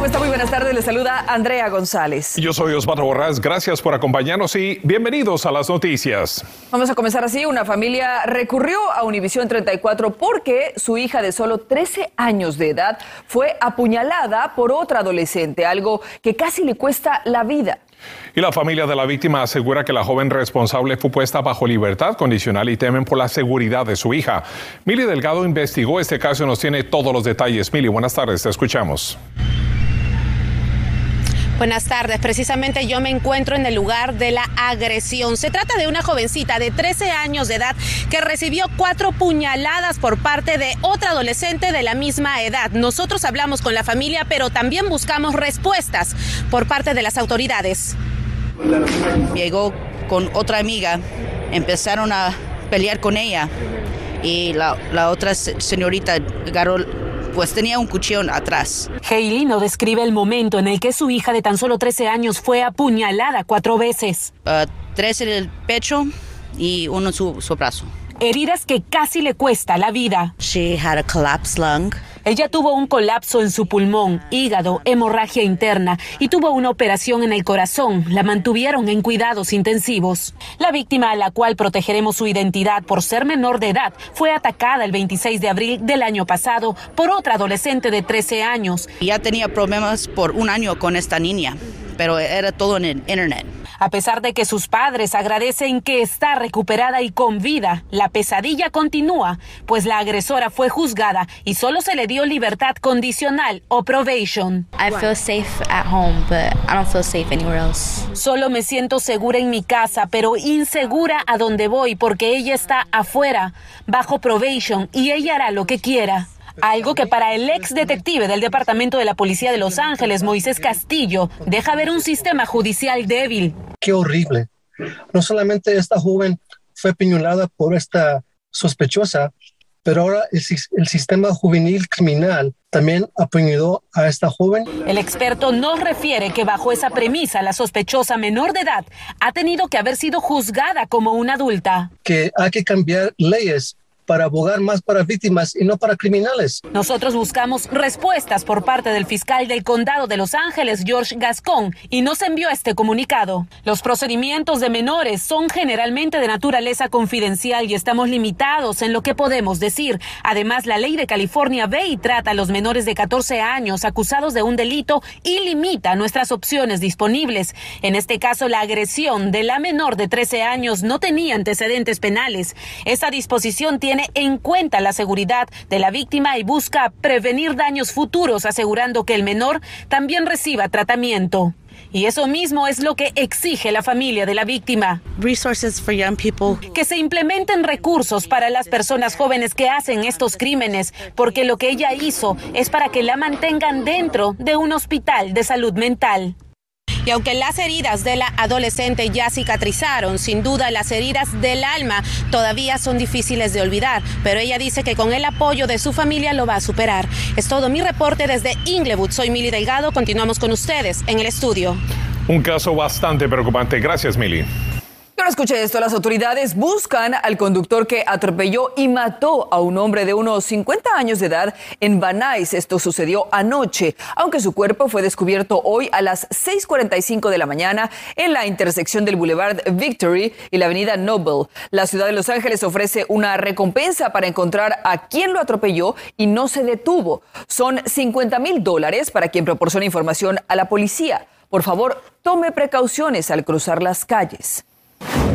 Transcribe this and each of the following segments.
¿Cómo está? Muy buenas tardes. Les saluda Andrea González. Yo soy Osvaldo Borrás. Gracias por acompañarnos y bienvenidos a las noticias. Vamos a comenzar así. Una familia recurrió a Univisión 34 porque su hija de solo 13 años de edad fue apuñalada por otra adolescente, algo que casi le cuesta la vida. Y la familia de la víctima asegura que la joven responsable fue puesta bajo libertad condicional y temen por la seguridad de su hija. Mili Delgado investigó este caso y nos tiene todos los detalles. Mili, buenas tardes, te escuchamos. Buenas tardes. Precisamente yo me encuentro en el lugar de la agresión. Se trata de una jovencita de 13 años de edad que recibió cuatro puñaladas por parte de otra adolescente de la misma edad. Nosotros hablamos con la familia, pero también buscamos respuestas por parte de las autoridades. Llegó con otra amiga, empezaron a pelear con ella y la, otra señorita agarró pues tenía un cuchillo atrás. Hailey no describe el momento en el que su hija de tan solo 13 años fue apuñalada cuatro veces. Uh, tres en el pecho y uno en su, su brazo. Heridas que casi le cuesta la vida. She had a collapsed lung. Ella tuvo un colapso en su pulmón, hígado, hemorragia interna y tuvo una operación en el corazón. La mantuvieron en cuidados intensivos. La víctima a la cual protegeremos su identidad por ser menor de edad fue atacada el 26 de abril del año pasado por otra adolescente de 13 años. Ya tenía problemas por un año con esta niña, pero era todo en el internet. A pesar de que sus padres agradecen que está recuperada y con vida, la pesadilla continúa, pues la agresora fue juzgada y solo se le dio libertad condicional o probation. I feel safe at home, but I don't feel safe anywhere else. Solo me siento segura en mi casa, pero insegura a donde voy porque ella está afuera, bajo probation y ella hará lo que quiera. Algo que para el ex detective del Departamento de la Policía de Los Ángeles, Moisés Castillo, deja ver un sistema judicial débil. Qué horrible. No solamente esta joven fue piñolada por esta sospechosa, pero ahora el, el, sistema juvenil criminal también apuñaló a esta joven. El experto nos refiere que bajo esa premisa la sospechosa menor de edad ha tenido que haber sido juzgada como una adulta. Que hay que cambiar leyes para abogar más para víctimas y no para criminales. Nosotros buscamos respuestas por parte del fiscal del condado de Los Ángeles, George Gascon, y nos envió este comunicado. Los procedimientos de menores son generalmente de naturaleza confidencial y estamos limitados en lo que podemos decir. Además, la ley de California ve y trata a los menores de 14 años acusados de un delito y limita nuestras opciones disponibles. En este caso, la agresión de la menor de 13 años no tenía antecedentes penales. Esta disposición tiene en cuenta la seguridad de la víctima y busca prevenir daños futuros, asegurando que el menor también reciba tratamiento. Y eso mismo es lo que exige la familia de la víctima. Resources for young people. Que se implementen recursos para las personas jóvenes que hacen estos crímenes, porque lo que ella hizo es para que la mantengan dentro de un hospital de salud mental. Y aunque las heridas de la adolescente ya cicatrizaron, sin duda las heridas del alma todavía son difíciles de olvidar, pero ella dice que con el apoyo de su familia lo va a superar. Es todo mi reporte desde Inglewood. Soy Mili Delgado. Continuamos con ustedes en el estudio. Un caso bastante preocupante. Gracias, Mili. Ahora escuche esto, las autoridades buscan al conductor que atropelló y mató a un hombre de unos 50 años de edad en Nuys. Esto sucedió anoche, aunque su cuerpo fue descubierto hoy a las 6.45 de la mañana en la intersección del Boulevard Victory y la avenida Noble. La ciudad de Los Ángeles ofrece una recompensa para encontrar a quien lo atropelló y no se detuvo. Son 50 mil dólares para quien proporciona información a la policía. Por favor, tome precauciones al cruzar las calles.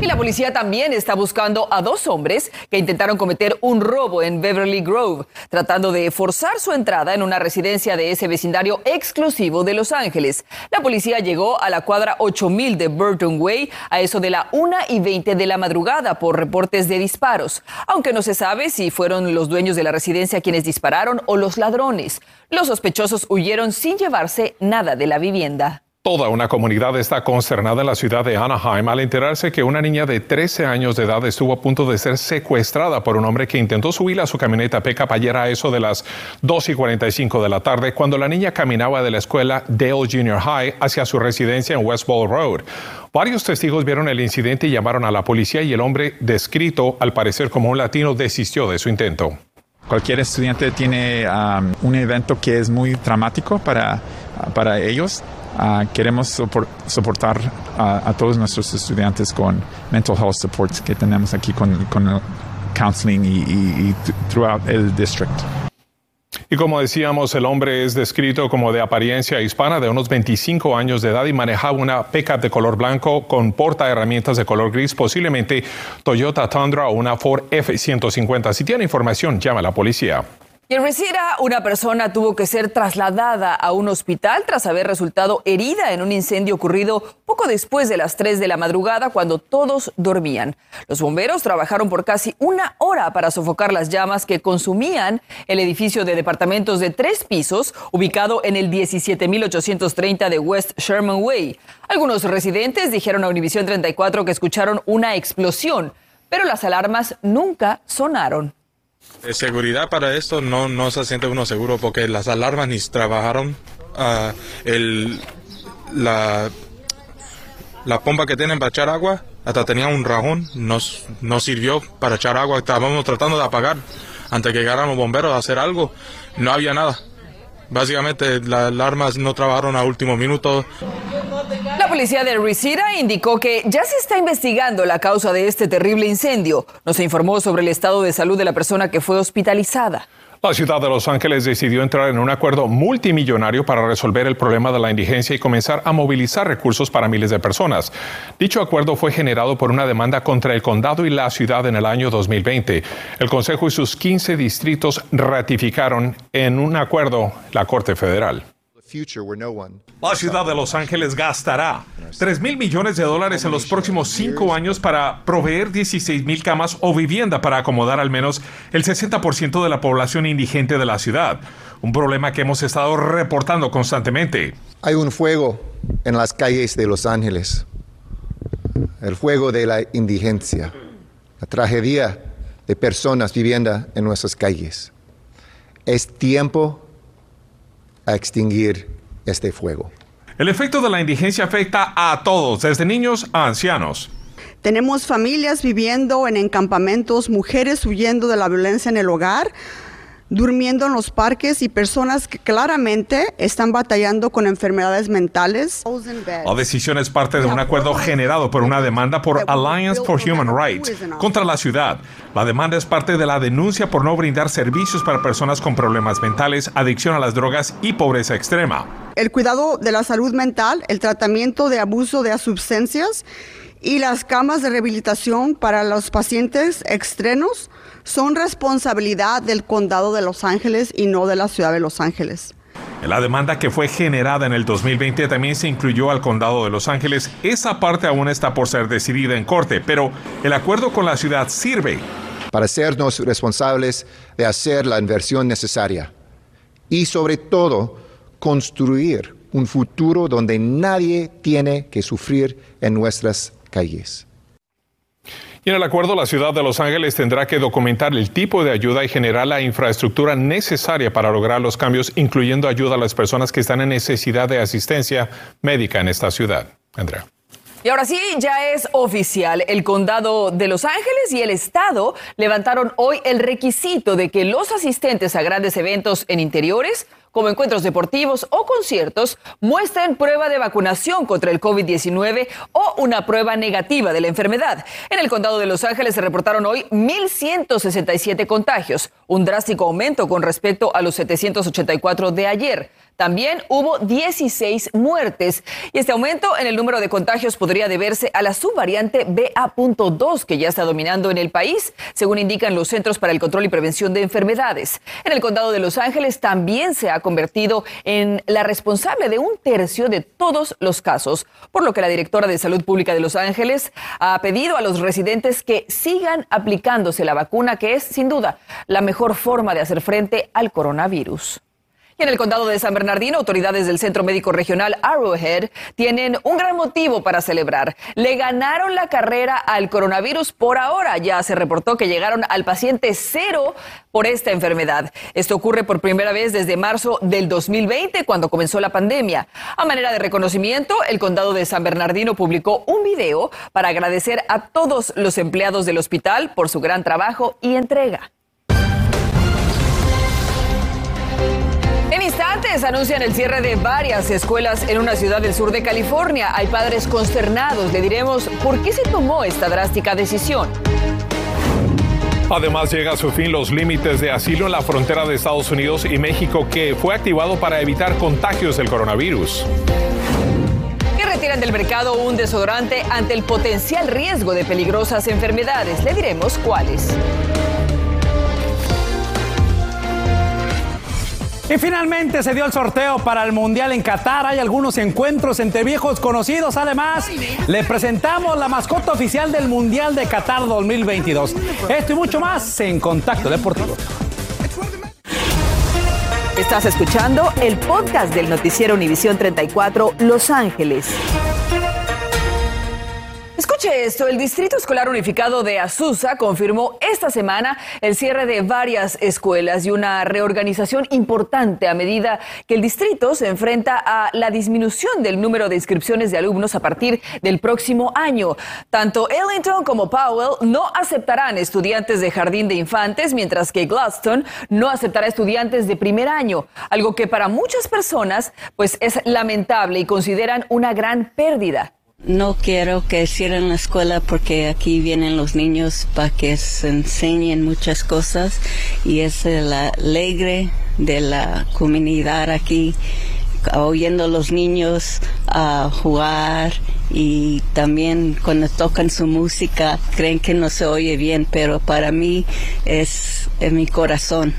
Y la policía también está buscando a dos hombres que intentaron cometer un robo en Beverly Grove, tratando de forzar su entrada en una residencia de ese vecindario exclusivo de Los Ángeles. La policía llegó a la cuadra 8000 de Burton Way a eso de la 1 y 20 de la madrugada por reportes de disparos, aunque no se sabe si fueron los dueños de la residencia quienes dispararon o los ladrones. Los sospechosos huyeron sin llevarse nada de la vivienda. Toda una comunidad está consternada en la ciudad de Anaheim al enterarse que una niña de 13 años de edad estuvo a punto de ser secuestrada por un hombre que intentó subir a su camioneta Pickup ayer a eso de las 2 y 45 de la tarde cuando la niña caminaba de la escuela Dale Junior High hacia su residencia en West Ball Road. Varios testigos vieron el incidente y llamaron a la policía y el hombre, descrito al parecer como un latino, desistió de su intento. Cualquier estudiante tiene un evento que es muy dramático para, para ellos Uh, queremos soportar a todos nuestros estudiantes con mental health support que tenemos aquí con, el counseling y throughout el district. Y como decíamos, el hombre es descrito como de apariencia hispana, de unos 25 años de edad y manejaba una pickup de color blanco con porta herramientas de color gris, posiblemente Toyota Tundra o una Ford F-150. Si tiene información, llama a la policía. En Reseda, una persona tuvo que ser trasladada a un hospital tras haber resultado herida en un incendio ocurrido poco después de las 3 de la madrugada cuando todos dormían. Los bomberos trabajaron por casi una hora para sofocar las llamas que consumían el edificio de departamentos de tres pisos ubicado en el 17830 de West Sherman Way. Algunos residentes dijeron a Univision 34 que escucharon una explosión, pero las alarmas nunca sonaron. De seguridad para esto no, no se siente uno seguro porque las alarmas ni trabajaron. Uh, el, la, la pompa que tienen para echar agua hasta tenía un rajón, no, no sirvió para echar agua. Estábamos tratando de apagar antes que llegaran los bomberos a hacer algo. No había nada. Básicamente las alarmas no trabajaron a último minuto. Policía de Reseda indicó que ya se está investigando la causa de este terrible incendio. Nos informó sobre el estado de salud de la persona que fue hospitalizada. La ciudad de Los Ángeles decidió entrar en un acuerdo multimillonario para resolver el problema de la indigencia y comenzar a movilizar recursos para miles de personas. Dicho acuerdo fue generado por una demanda contra el condado y la ciudad en el año 2020. El Consejo y sus 15 distritos ratificaron en un acuerdo la Corte Federal. La ciudad de Los Ángeles gastará 3 mil millones de dólares en los próximos cinco años para proveer 16 mil camas o vivienda para acomodar al menos el 60% de la población indigente de la ciudad. Un problema que hemos estado reportando constantemente. Hay un fuego en las calles de Los Ángeles. El fuego de la indigencia. La tragedia de personas viviendo en nuestras calles. Es tiempo a extinguir este fuego. El efecto de la indigencia afecta a todos, desde niños a ancianos. Tenemos familias viviendo en encampamentos, mujeres huyendo de la violencia en el hogar, durmiendo en los parques y personas que claramente están batallando con enfermedades mentales. La decisión es parte de un acuerdo generado por una demanda por Alliance for Human Rights contra la ciudad. La demanda es parte de la denuncia por no brindar servicios para personas con problemas mentales, adicción a las drogas y pobreza extrema. El cuidado de la salud mental, el tratamiento de abuso de sustancias y las camas de rehabilitación para los pacientes extremos son responsabilidad del condado de Los Ángeles y no de la ciudad de Los Ángeles. En la demanda que fue generada en el 2020 también se incluyó al condado de Los Ángeles. Esa parte aún está por ser decidida en corte, pero el acuerdo con la ciudad sirve para hacernos responsables de hacer la inversión necesaria y sobre todo construir un futuro donde nadie tiene que sufrir en nuestras calles. Y en el acuerdo, la ciudad de Los Ángeles tendrá que documentar el tipo de ayuda y generar la infraestructura necesaria para lograr los cambios, incluyendo ayuda a las personas que están en necesidad de asistencia médica en esta ciudad. Andrea. Y ahora sí, ya es oficial. El condado de Los Ángeles y el estado levantaron hoy el requisito de que los asistentes a grandes eventos en interiores como encuentros deportivos o conciertos, muestren prueba de vacunación contra el COVID-19 o una prueba negativa de la enfermedad. En el condado de Los Ángeles se reportaron hoy 1.167 contagios, un drástico aumento con respecto a los 784 de ayer. También hubo 16 muertes y este aumento en el número de contagios podría deberse a la subvariante BA.2 que ya está dominando en el país, según indican los Centros para el Control y Prevención de Enfermedades. En el condado de Los Ángeles también se ha convertido en la responsable de un tercio de todos los casos, por lo que la directora de Salud Pública de Los Ángeles ha pedido a los residentes que sigan aplicándose la vacuna, que es sin duda la mejor forma de hacer frente al coronavirus. Y en el condado de San Bernardino, autoridades del Centro Médico Regional Arrowhead tienen un gran motivo para celebrar. Le ganaron la carrera al coronavirus por ahora. Ya se reportó que llegaron al paciente cero por esta enfermedad. Esto ocurre por primera vez desde marzo del 2020, cuando comenzó la pandemia. A manera de reconocimiento, el condado de San Bernardino publicó un video para agradecer a todos los empleados del hospital por su gran trabajo y entrega. En instantes anuncian el cierre de varias escuelas en una ciudad del sur de California. Hay padres consternados. Le diremos por qué se tomó esta drástica decisión. Además llega a su fin los límites de asilo en la frontera de Estados Unidos y México que fue activado para evitar contagios del coronavirus. Y retiran del mercado un desodorante ante el potencial riesgo de peligrosas enfermedades. Le diremos cuáles. Y finalmente se dio el sorteo para el Mundial en Qatar. Hay algunos encuentros entre viejos conocidos. Además, le presentamos la mascota oficial del Mundial de Qatar 2022. Esto y mucho más en Contacto Deportivo. Estás escuchando el podcast del noticiero Univisión 34 Los Ángeles. Esto, el Distrito Escolar Unificado de Azusa confirmó esta semana el cierre de varias escuelas y una reorganización importante a medida que el distrito se enfrenta a la disminución del número de inscripciones de alumnos a partir del próximo año. Tanto Ellington como Powell no aceptarán estudiantes de jardín de infantes, mientras que Gladstone no aceptará estudiantes de primer año, algo que para muchas personas pues es lamentable y consideran una gran pérdida. No quiero que cierren la escuela porque aquí vienen los niños para que se enseñen muchas cosas y es el alegre de la comunidad aquí oyendo a los niños a jugar y también cuando tocan su música creen que no se oye bien, pero para mí es en mi corazón.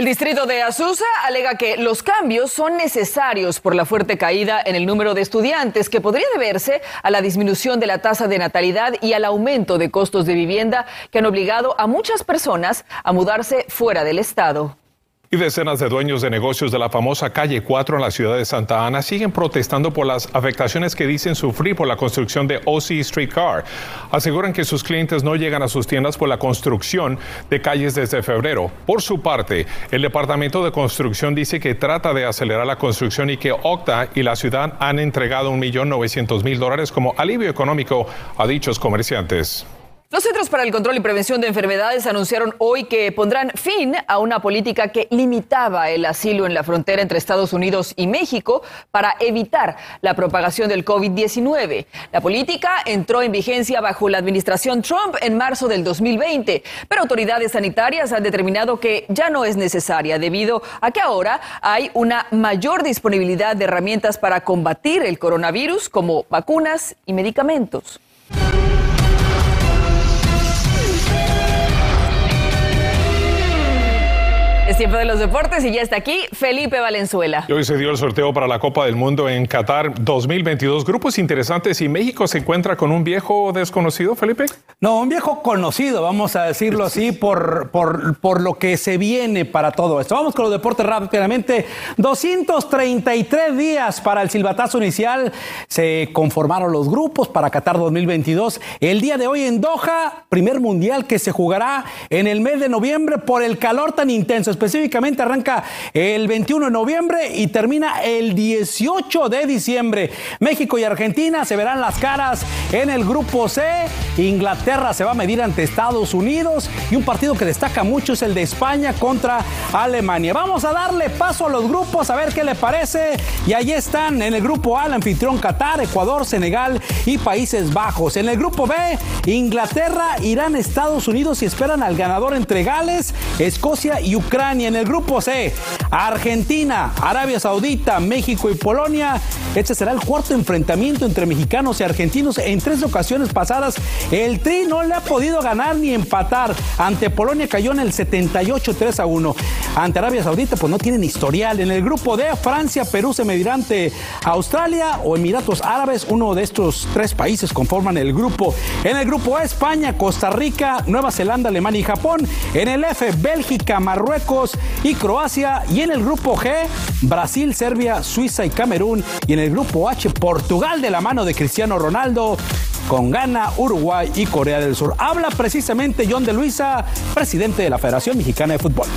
El distrito de Azusa alega que los cambios son necesarios por la fuerte caída en el número de estudiantes que podría deberse a la disminución de la tasa de natalidad y al aumento de costos de vivienda que han obligado a muchas personas a mudarse fuera del estado. Y decenas de dueños de negocios de la famosa calle 4 en la ciudad de Santa Ana siguen protestando por las afectaciones que dicen sufrir por la construcción de OC Streetcar. Aseguran que sus clientes no llegan a sus tiendas por la construcción de calles desde febrero. Por su parte, el Departamento de Construcción dice que trata de acelerar la construcción y que Octa y la ciudad han entregado 1.900.000 dólares como alivio económico a dichos comerciantes. Los Centros para el Control y Prevención de Enfermedades anunciaron hoy que pondrán fin a una política que limitaba el asilo en la frontera entre Estados Unidos y México para evitar la propagación del COVID-19. La política entró en vigencia bajo la administración Trump en marzo del 2020, pero autoridades sanitarias han determinado que ya no es necesaria debido a que ahora hay una mayor disponibilidad de herramientas para combatir el coronavirus como vacunas y medicamentos. Es tiempo de los deportes y ya está aquí Felipe Valenzuela. Y hoy se dio el sorteo para la Copa del Mundo en Qatar 2022. Grupos interesantes y México se encuentra con un viejo desconocido, Felipe. No, un viejo conocido, vamos a decirlo así, por, por, por lo que se viene para todo esto. Vamos con los deportes rápidamente. 233 días para el silbatazo inicial. Se conformaron los grupos para Qatar 2022. El día de hoy en Doha, primer mundial que se jugará en el mes de noviembre por el calor tan intenso específicamente arranca el 21 de noviembre y termina el 18 de diciembre. México y Argentina se verán las caras en el grupo C. Inglaterra se va a medir ante Estados Unidos y un partido que destaca mucho es el de España contra Alemania. Vamos a darle paso a los grupos a ver qué le parece. Y ahí están en el grupo A, el anfitrión Qatar, Ecuador, Senegal y Países Bajos. En el grupo B, Inglaterra, Irán, Estados Unidos y esperan al ganador entre Gales, Escocia y Ucrania en el grupo C, Argentina, Arabia Saudita, México y Polonia. Este será el cuarto enfrentamiento entre mexicanos y argentinos. En tres ocasiones pasadas, el Tri no le ha podido ganar ni empatar. Ante Polonia cayó en el 78 3 a 1. Ante Arabia Saudita, pues no tienen historial. En el grupo D, Francia, Perú se Australia o Emiratos Árabes. Uno de estos tres países conforman el grupo. En el grupo E, España, Costa Rica, Nueva Zelanda, Alemania y Japón. En el F, Bélgica, Marruecos y Croacia. Y En el grupo G, Brasil, Serbia, Suiza y Camerún. Y en el grupo H, Portugal de la mano de Cristiano Ronaldo con Ghana, Uruguay y Corea del Sur. Habla precisamente John de Luisa, presidente de la Federación Mexicana de Fútbol.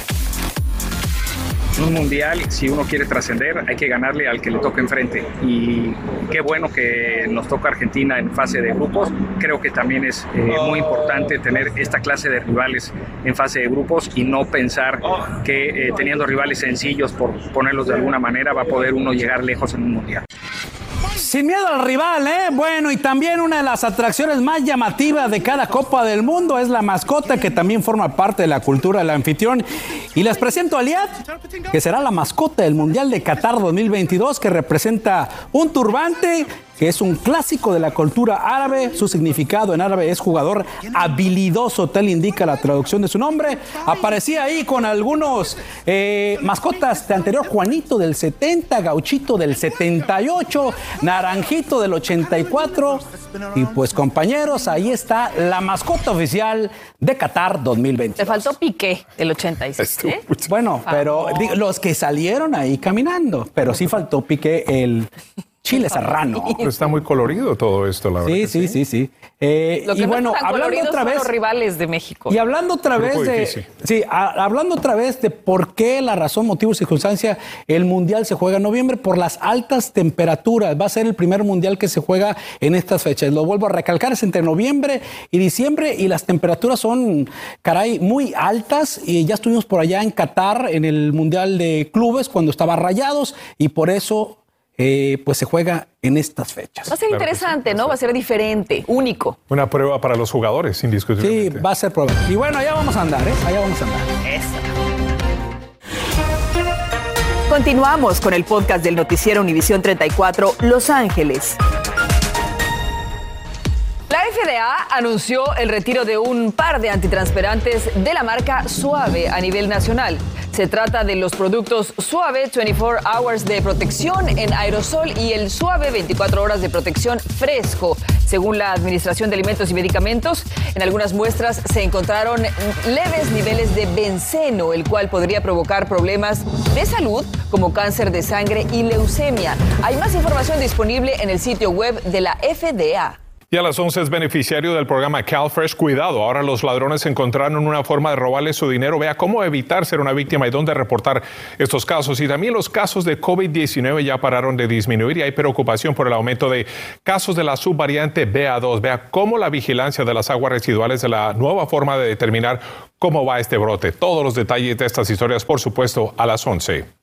En un mundial, si uno quiere trascender, hay que ganarle al que le toque enfrente. Y qué bueno que nos toca Argentina en fase de grupos. Creo que también es eh, muy importante tener esta clase de rivales en fase de grupos y no pensar que eh, teniendo rivales sencillos, por ponerlos de alguna manera, va a poder uno llegar lejos en un mundial. Sin miedo al rival, ¿eh? Bueno, y también una de las atracciones más llamativas de cada Copa del Mundo es la mascota que también forma parte de la cultura del anfitrión. Y les presento a que será la mascota del Mundial de Qatar 2022, que representa un turbante que es un clásico de la cultura árabe. Su significado en árabe es jugador habilidoso, tal indica la traducción de su nombre. Aparecía ahí con algunos eh, mascotas de anterior, Juanito del 70, Gauchito del 78, Naranjito del 84. Y pues compañeros, ahí está la mascota oficial de Qatar 2020. Le faltó Piqué del 86. ¿eh? Bueno, pero digo, los que salieron ahí caminando, pero sí faltó Piqué el chile serrano. Pero está muy colorido todo esto, la verdad. Sí, sí, sí, sí. Eh, Lo que y no bueno, están hablando otra son vez. los rivales de México. Y hablando otra Grupo vez de. difícil. Sí, a- hablando otra vez de por qué la razón, motivo y circunstancia el mundial se juega en noviembre, por las altas temperaturas. Va a ser el primer mundial que se juega en estas fechas. Lo vuelvo a recalcar, es entre noviembre y diciembre y las temperaturas son, caray, muy altas. Y ya estuvimos por allá en Qatar en el mundial de clubes cuando estaba rayados y por eso. Eh, pues se juega en estas fechas. Va a ser interesante, ¿no? Va a ser diferente, único. Una prueba para los jugadores, Sí, indiscutiblemente. va a ser probable. Y bueno, allá vamos a andar, ¿eh? Allá vamos a andar. Continuamos con el podcast del noticiero Univisión 34 Los Ángeles. FDA anunció el retiro de un par de antitranspirantes de la marca Suave a nivel nacional. Se trata de los productos Suave 24 Hours de protección en aerosol y el Suave 24 horas de protección fresco. Según la Administración de Alimentos y Medicamentos, en algunas muestras se encontraron leves niveles de benceno, el cual podría provocar problemas de salud como cáncer de sangre y leucemia. Hay más información disponible en el sitio web de la FDA. Y a las 11 es beneficiario del programa CalFresh Cuidado. Ahora los ladrones encontraron una forma de robarle su dinero. Vea cómo evitar ser una víctima y dónde reportar estos casos. Y también los casos de COVID-19 ya pararon de disminuir y hay preocupación por el aumento de casos de la subvariante BA2. Vea cómo la vigilancia de las aguas residuales es la nueva forma de determinar cómo va este brote. Todos los detalles de estas historias, por supuesto, a las 11.